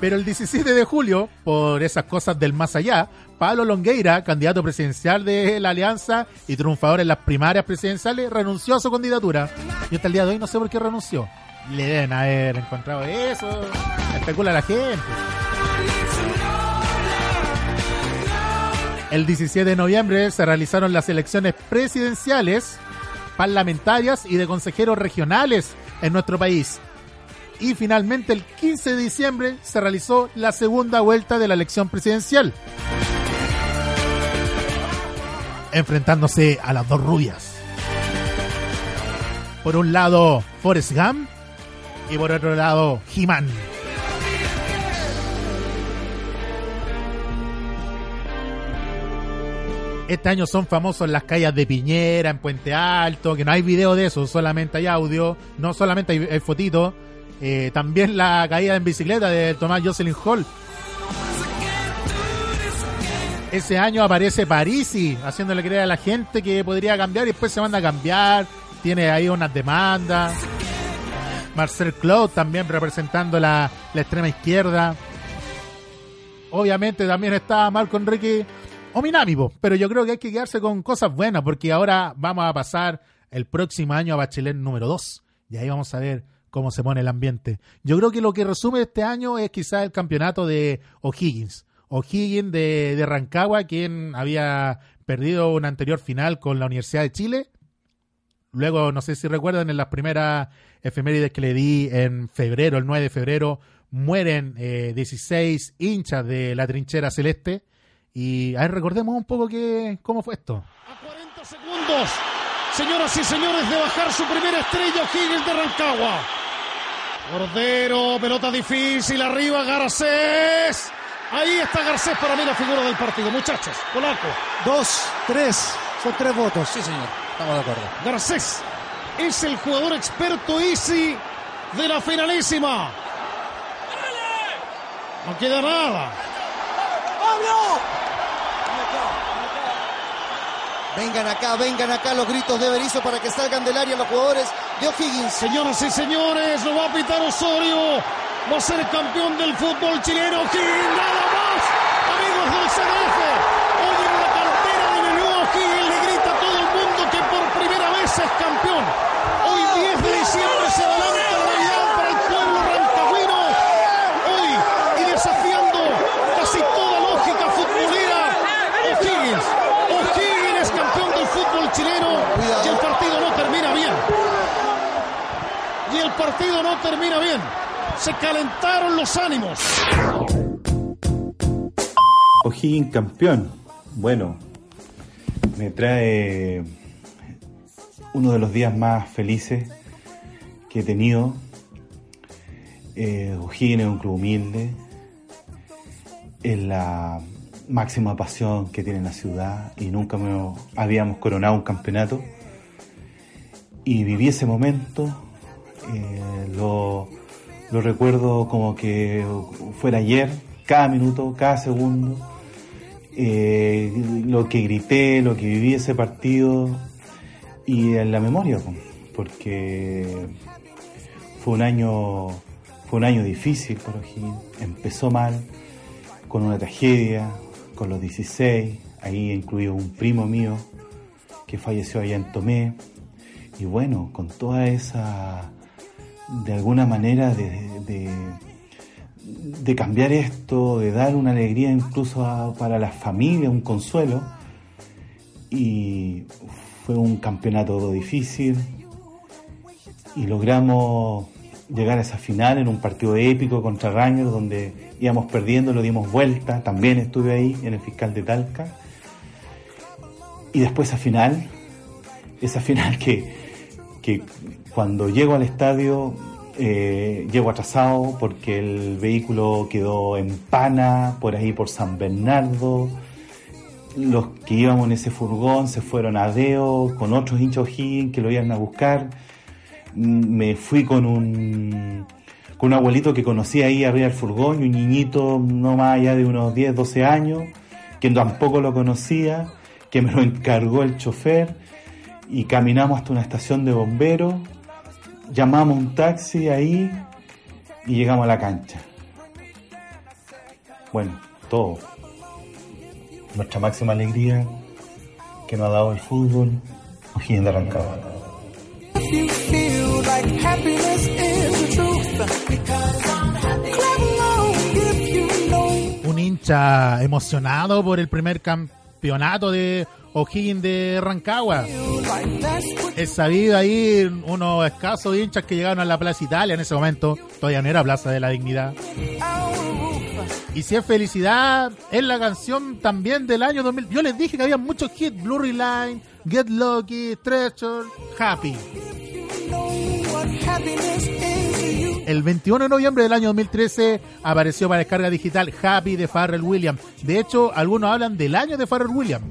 Pero el 17 de julio, por esas cosas del más allá, Pablo Longueira, candidato presidencial de la Alianza y triunfador en las primarias presidenciales, renunció a su candidatura. Y hasta el día de hoy no sé por qué renunció. Le deben haber encontrado eso. Especula la gente. El 17 de noviembre se realizaron las elecciones presidenciales, parlamentarias y de consejeros regionales en nuestro país. Y finalmente el 15 de diciembre se realizó la segunda vuelta de la elección presidencial. Enfrentándose a las dos rubias. Por un lado, Forrest Gump y por otro lado, He-Man. Este año son famosos las calles de Piñera, en Puente Alto, que no hay video de eso, solamente hay audio, no solamente hay, hay fotitos. Eh, también la caída en bicicleta de Tomás Jocelyn Hall. Ese año aparece Parisi haciéndole creer a la gente que podría cambiar y después se manda a cambiar. Tiene ahí unas demandas. Marcel Claude también representando la, la extrema izquierda. Obviamente también está Marco Enrique Ominami, pero yo creo que hay que quedarse con cosas buenas porque ahora vamos a pasar el próximo año a Bachelet número 2 y ahí vamos a ver cómo se pone el ambiente. Yo creo que lo que resume este año es quizás el campeonato de O'Higgins. O'Higgins de, Rancagua, quien había perdido una anterior final con la Universidad de Chile. Luego, no sé si recuerdan, en las primeras efemérides que le di en febrero, el 9 de febrero, mueren eh, 16 hinchas de la trinchera celeste. Y a ver, recordemos un poco que, cómo fue esto. segundos, señoras y señores, de bajar su primera estrella O'Higgins de Rancagua. Cordero, pelota difícil, arriba Garcés. Ahí está Garcés para mí la figura del partido, muchachos. Polaco. Dos, tres, son tres votos. Sí, señor, estamos de acuerdo. Garcés es el jugador experto easy de la finalísima. No queda nada. Vengan acá, vengan acá los gritos de Berizzo para que salgan del área los jugadores de O'Higgins. Señoras y señores, lo va a pitar Osorio. Va a ser campeón del fútbol chileno. O'Higgins, nada más. Amigos del CDF. Hoy en la cantera de Ñuñoa, O'Higgins le grita a todo el mundo que por primera vez es campeón. Hoy 10 de diciembre se adelanta la Navidad para el pueblo rancagüino. Hoy, y desafiando casi toda lógica futbolera, O'Higgins. O'Higgins es campeón del fútbol chileno y el partido no termina bien. Y el partido no termina bien. Se calentaron los ánimos. O'Higgins campeón. Bueno, me trae uno de los días más felices que he tenido. Eh, O'Higgins es un club humilde. Es la máxima pasión que tiene la ciudad y nunca me habíamos coronado un campeonato. Y viví ese momento, eh, lo, lo recuerdo como que fuera ayer, cada minuto, cada segundo. Eh, lo que grité, lo que viví ese partido y en la memoria, po, porque fue un año fue un año difícil para O'Higgins. Empezó mal, con una tragedia, con los 16, ahí incluido un primo mío que falleció allá en Tomé. Y bueno, con toda esa, de alguna manera, de, de, cambiar esto, de dar una alegría incluso para las familias, un consuelo, y fue un campeonato difícil y logramos llegar a esa final en un partido épico contra Rangers donde íbamos perdiendo, lo dimos vuelta, también estuve ahí en el fiscal de Talca. Y después esa final, esa final que, que cuando llego al estadio eh, llego atrasado porque el vehículo quedó en Pana, por ahí por San Bernardo. Los que íbamos en ese furgón se fueron a Deo con otros hinchas O'Higgins que lo iban a buscar. Me fui con un, con un abuelito que conocí ahí arriba del furgón y un niñito no más allá de unos 10, 12 años, que tampoco lo conocía, que me lo encargó el chofer y caminamos hasta una estación de bomberos llamamos un taxi ahí y llegamos a la cancha. Bueno, todo. Nuestra máxima alegría que nos ha dado el fútbol, O'Higgins de Rancagua. Un hincha emocionado por el primer campeonato de O'Higgins de Rancagua. Es sabido ahí unos escasos hinchas que llegaron a la Plaza Italia en ese momento. Todavía no era Plaza de la Dignidad. Y si es felicidad, es la canción también del año 2000. Yo les dije que había muchos hits. Blurry Line, Get Lucky, Treasure, Happy. El 21 de noviembre del año 2013 apareció para descarga digital Happy de Pharrell Williams. De hecho, algunos hablan del año de Pharrell Williams.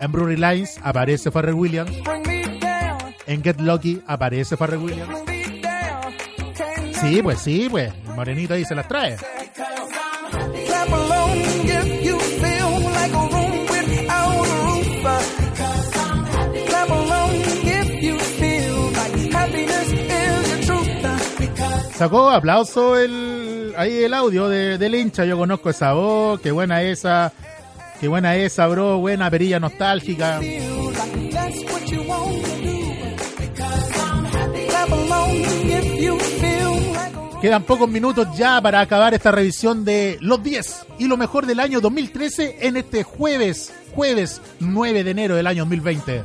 En Blurry Lines aparece Pharrell Williams. En Get Lucky aparece Pharrell Williams. Sí, pues sí, pues. El morenito ahí se las trae. the truth. Sacó aplauso el ahí el audio de, del hincha. Yo conozco esa voz. Qué buena esa. Qué buena esa, bro. Buena perilla nostálgica. Quedan pocos minutos ya para acabar esta revisión de los 10 y lo mejor del año 2013 en este jueves, jueves 9 de enero del año 2020.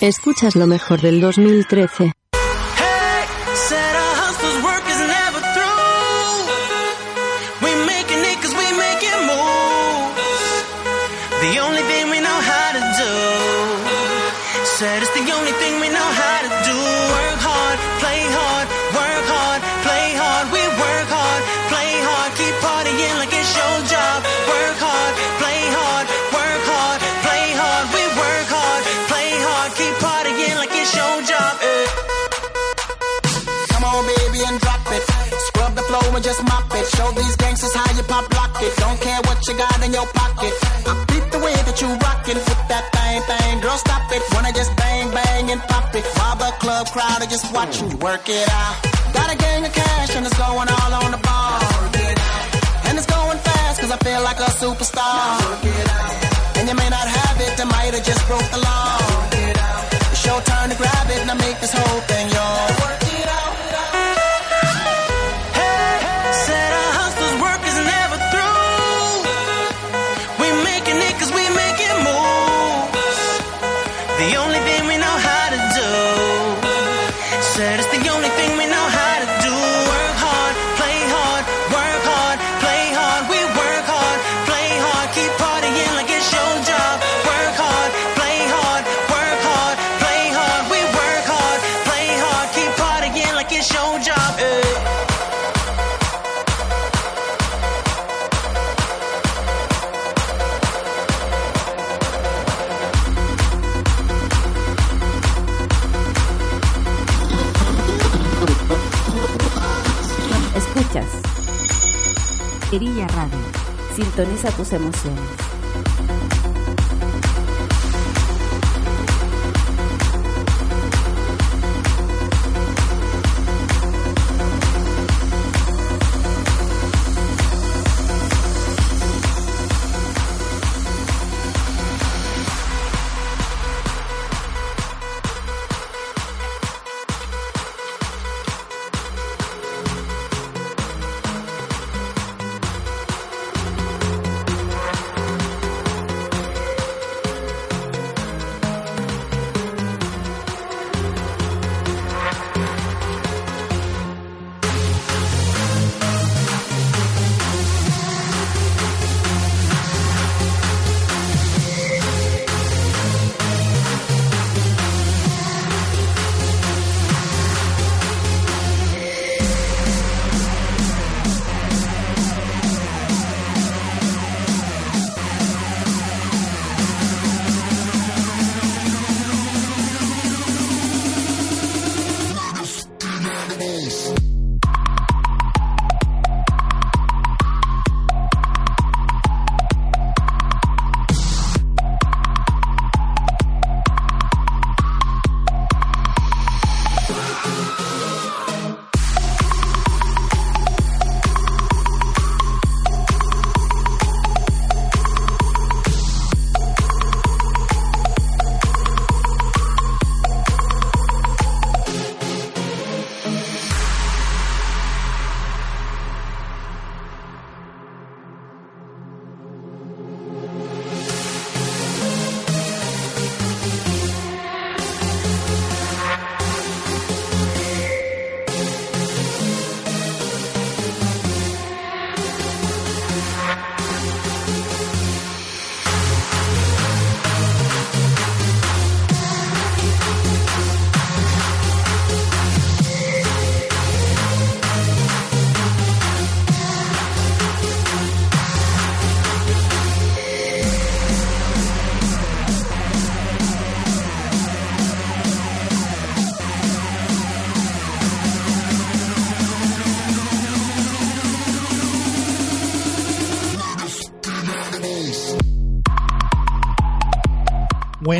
Escuchas lo mejor del 2013. What you got in your pocket. I beat the way that you rockin'. with that thing, thing. Girl, stop it. Wanna just bang, bang, and pop it. While the club crowd are just watch you work it out. Got a gang of cash and it's going all on the ball. And it's going fast cause I feel like a superstar. And you may not have it, I might have just broke the law. Sintoniza tus emociones.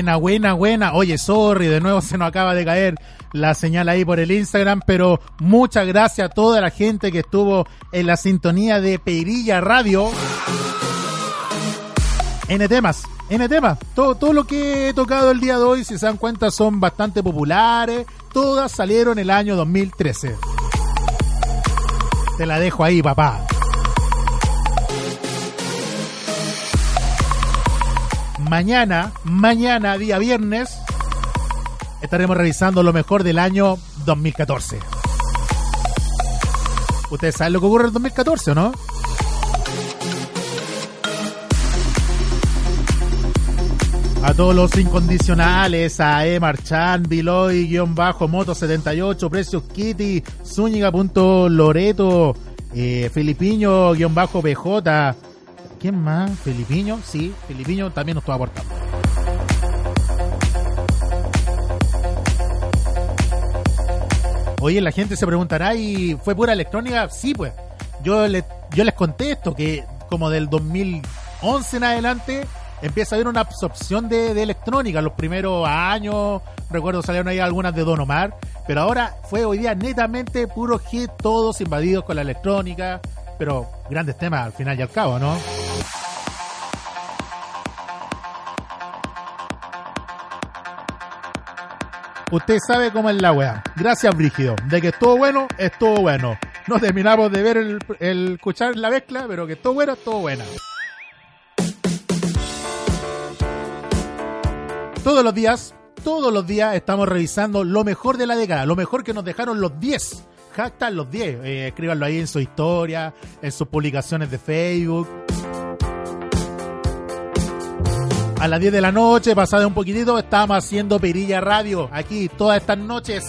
Buena, buena, buena. Oye, sorry, de nuevo se nos acaba de caer la señal ahí por el Instagram, pero muchas gracias a toda la gente que estuvo en la sintonía de Perilla Radio. N temas, N temas. Todo, todo lo que he tocado el día de hoy, si se dan cuenta, son bastante populares. Todas salieron el año 2013. Te la dejo ahí, papá. Mañana, mañana, día viernes, estaremos revisando lo mejor del año 2014. Ustedes saben lo que ocurre en el 2014, ¿o no? A todos los incondicionales, a Emarchan, Biloy, guion bajo, Moto 78, Precios Kitty, Zúñiga.loreto, eh, Filipiño, guion bajo BJ, ¿Quién más? Filipiño, sí, Filipiño también nos está aportando. Oye, la gente se preguntará, ¿y fue pura electrónica? Sí, pues. Yo, le, yo les contesto que como del 2011 en adelante empieza a haber una absorción de, de electrónica. Los primeros años, recuerdo salieron ahí algunas de Don Omar, pero ahora fue hoy día netamente puro hit, todos invadidos con la electrónica, pero grandes temas al final y al cabo, ¿no? Usted sabe cómo es la weá. Gracias, Brígido. De que estuvo bueno, estuvo bueno. No terminamos de ver el, el escuchar la mezcla, pero que estuvo bueno, estuvo buena. Todos los días, todos los días estamos revisando lo mejor de la década, lo mejor que nos dejaron los 10. Hashtag los 10. Eh, escríbanlo ahí en su historia, en sus publicaciones de Facebook. A las 10 de la noche, pasada un poquitito, estábamos haciendo Perilla Radio aquí todas estas noches.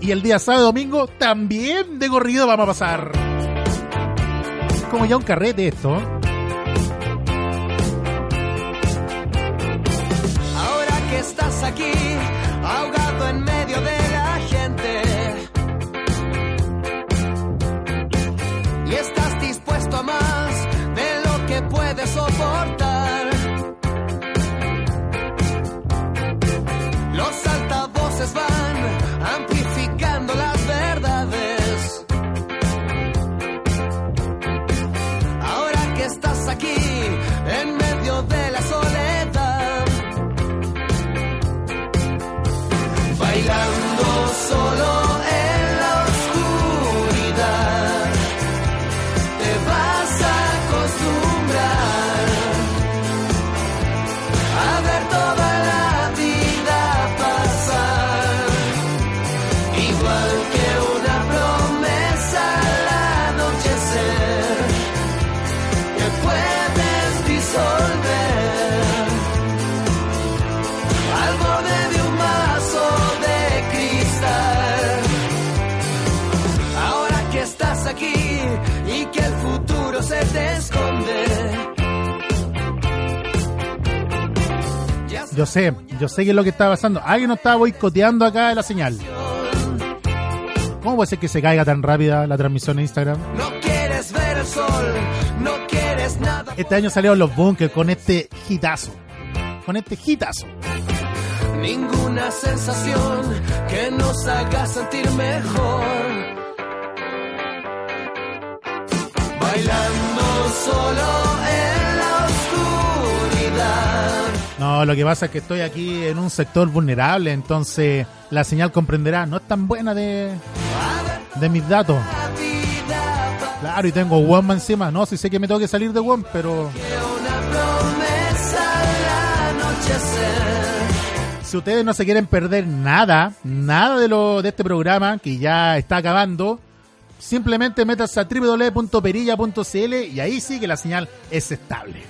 Y el día sábado y domingo también de corrido vamos a pasar. Es como ya un carrete esto. Yo sé, yo sé qué es lo que está pasando. Alguien nos está boicoteando acá de la señal. ¿Cómo puede ser que se caiga tan rápida la transmisión en Instagram? No quieres ver el sol, no quieres nada. Este año salieron los bunkers con este hitazo. Con este hitazo. Ninguna sensación que nos haga sentir mejor. Bailando solo oscuridad. No, lo que pasa es que estoy aquí en un sector vulnerable, entonces la señal comprenderá, no es tan buena de, de mis datos. Claro, y tengo WOM encima. No, si sé que me tengo que salir de WOM, pero si ustedes no se quieren perder nada, nada de lo de este programa que ya está acabando, simplemente metas a www.perilla.cl y ahí sí que la señal es estable.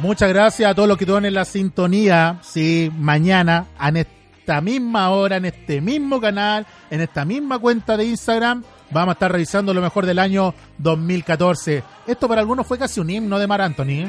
Muchas gracias a todos los que están en la sintonía. Sí, mañana, en esta misma hora, en este mismo canal, en esta misma cuenta de Instagram, vamos a estar revisando lo mejor del año 2014. Esto para algunos fue casi un himno de Mar Anthony.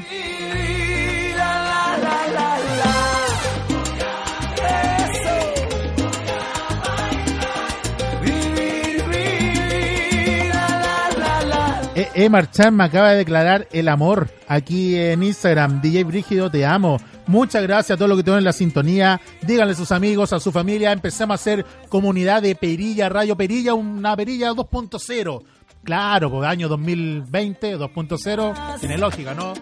E- Chan me acaba de declarar el amor aquí en Instagram. DJ Brígido, te amo. Muchas gracias a todos los que tienen la sintonía. Díganle a sus amigos, a su familia. Empecemos a hacer comunidad de Perilla, Radio Perilla, una Perilla 2.0. Claro, pues año 2020, 2.0. Tiene lógica, ¿no?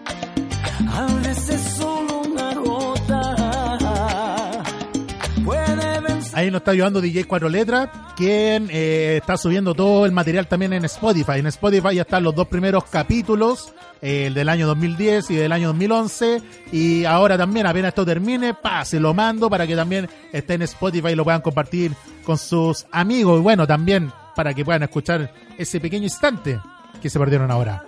Ahí nos está ayudando DJ Cuatro Letras, quien eh, está subiendo todo el material también en Spotify. En Spotify ya están los dos primeros capítulos, eh, el del año 2010 y del año 2011. Y ahora también, apenas esto termine, pa, se lo mando para que también esté en Spotify y lo puedan compartir con sus amigos. Y bueno, también para que puedan escuchar ese pequeño instante que se perdieron ahora.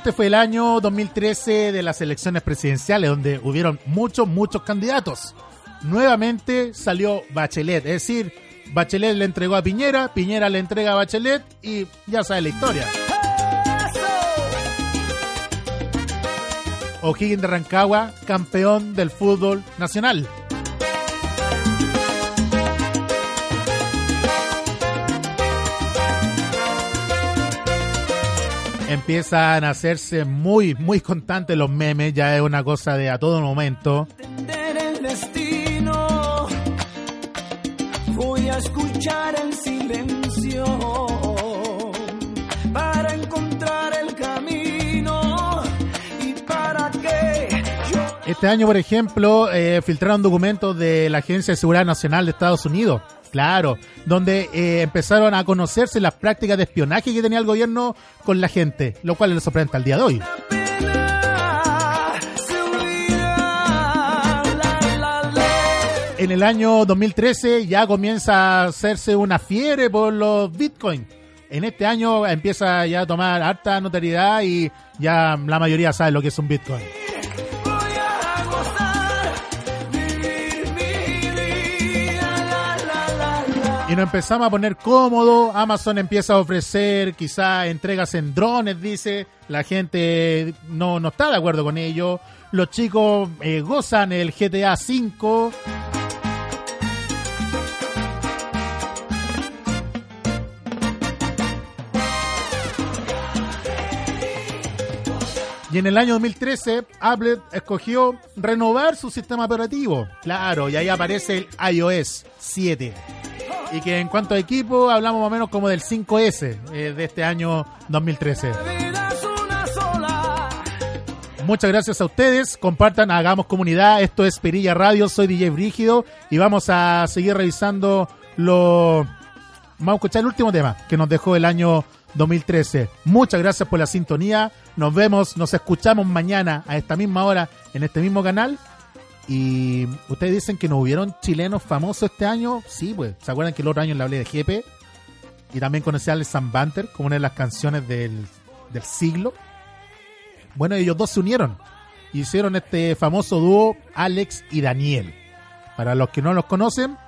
Este fue el año 2013 de las elecciones presidenciales, donde hubieron muchos, muchos candidatos. Nuevamente salió Bachelet, es decir, Bachelet le entregó a Piñera, Piñera le entrega a Bachelet y ya sabe la historia. O'Higgins de Rancagua, campeón del fútbol nacional. Empiezan a hacerse muy, muy constantes los memes, ya es una cosa de a todo momento. el destino. Voy a escuchar el silencio Este año, por ejemplo, eh, filtraron documentos de la Agencia de Seguridad Nacional de Estados Unidos. Claro, donde eh, empezaron a conocerse las prácticas de espionaje que tenía el gobierno con la gente, lo cual les sorprende al día de hoy. En el año 2013 ya comienza a hacerse una fiebre por los bitcoins. En este año empieza ya a tomar harta notoriedad y ya la mayoría sabe lo que es un bitcoin. Y nos empezamos a poner cómodo. Amazon empieza a ofrecer quizá entregas en drones, dice. La gente no, no está de acuerdo con ello. Los chicos eh, gozan el GTA V. Y en el año 2013, Apple escogió renovar su sistema operativo. Claro, y ahí aparece el iOS 7. Y que en cuanto a equipo, hablamos más o menos como del 5S eh, de este año 2013. Muchas gracias a ustedes. Compartan, hagamos comunidad. Esto es Perilla Radio. Soy DJ Brígido. Y vamos a seguir revisando lo. Vamos a escuchar el último tema que nos dejó el año 2013. Muchas gracias por la sintonía. Nos vemos, nos escuchamos mañana a esta misma hora en este mismo canal. Y ustedes dicen que no hubieron chilenos famosos este año. Sí, pues. ¿Se acuerdan que el otro año le hablé de Jepe? Y también conocí a Sam Banter como una de las canciones del, del siglo. Bueno, ellos dos se unieron. Y hicieron este famoso dúo Alex y Daniel. Para los que no los conocen,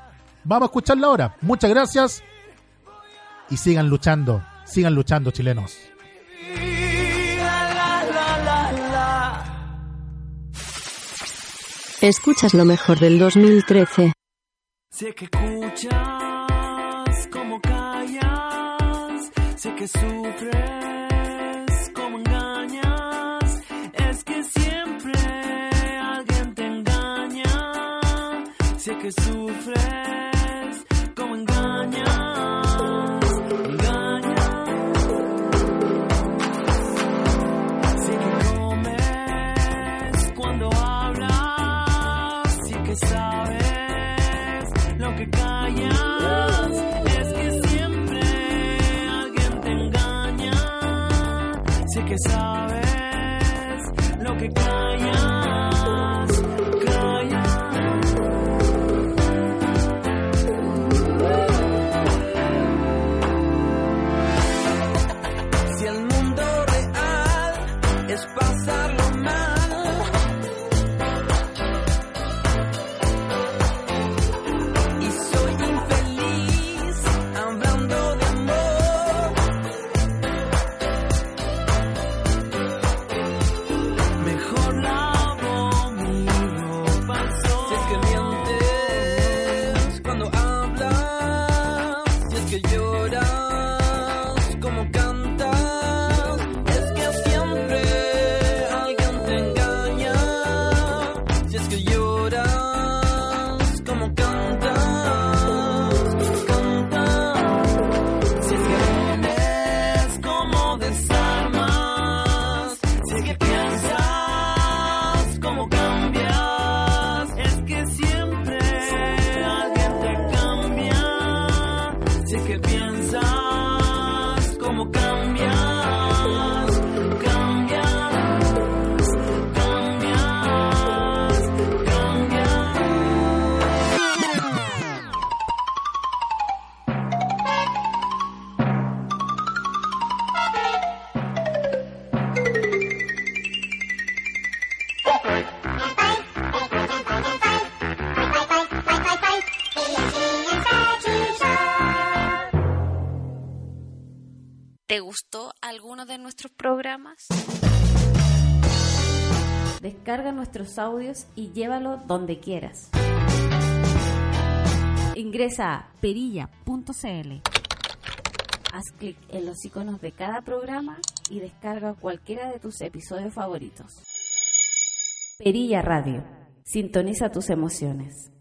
vamos a escucharlo ahora. Muchas gracias. Y sigan luchando. Sigan luchando, chilenos. Escuchas lo mejor del 2013. Sé que escuchas como callas, sé que sufres, como engañas, es que siempre alguien te engaña, sé que sufres, sé que Descarga nuestros audios y llévalo donde quieras. Ingresa a perilla.cl. Haz clic en los iconos de cada programa y descarga cualquiera de tus episodios favoritos. Perilla Radio. Sintoniza tus emociones.